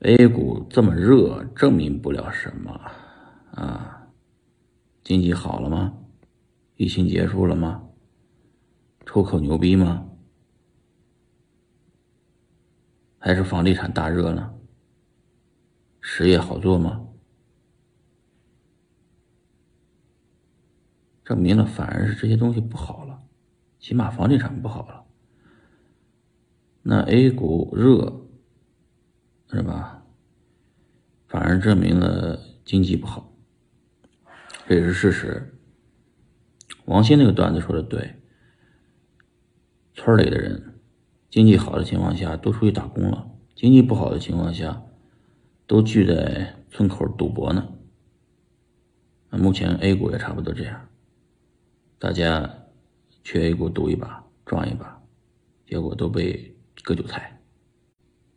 A 股这么热，证明不了什么啊？经济好了吗？疫情结束了吗？出口牛逼吗？还是房地产大热呢？实业好做吗？证明了反而是这些东西不好了，起码房地产不好了。那 A 股热是吧？反而证明了经济不好，这也是事实。王鑫那个段子说的对，村里的人经济好的情况下都出去打工了，经济不好的情况下都聚在村口赌博呢。那目前 A 股也差不多这样，大家去 A 股赌一把，赚一把，结果都被割韭菜。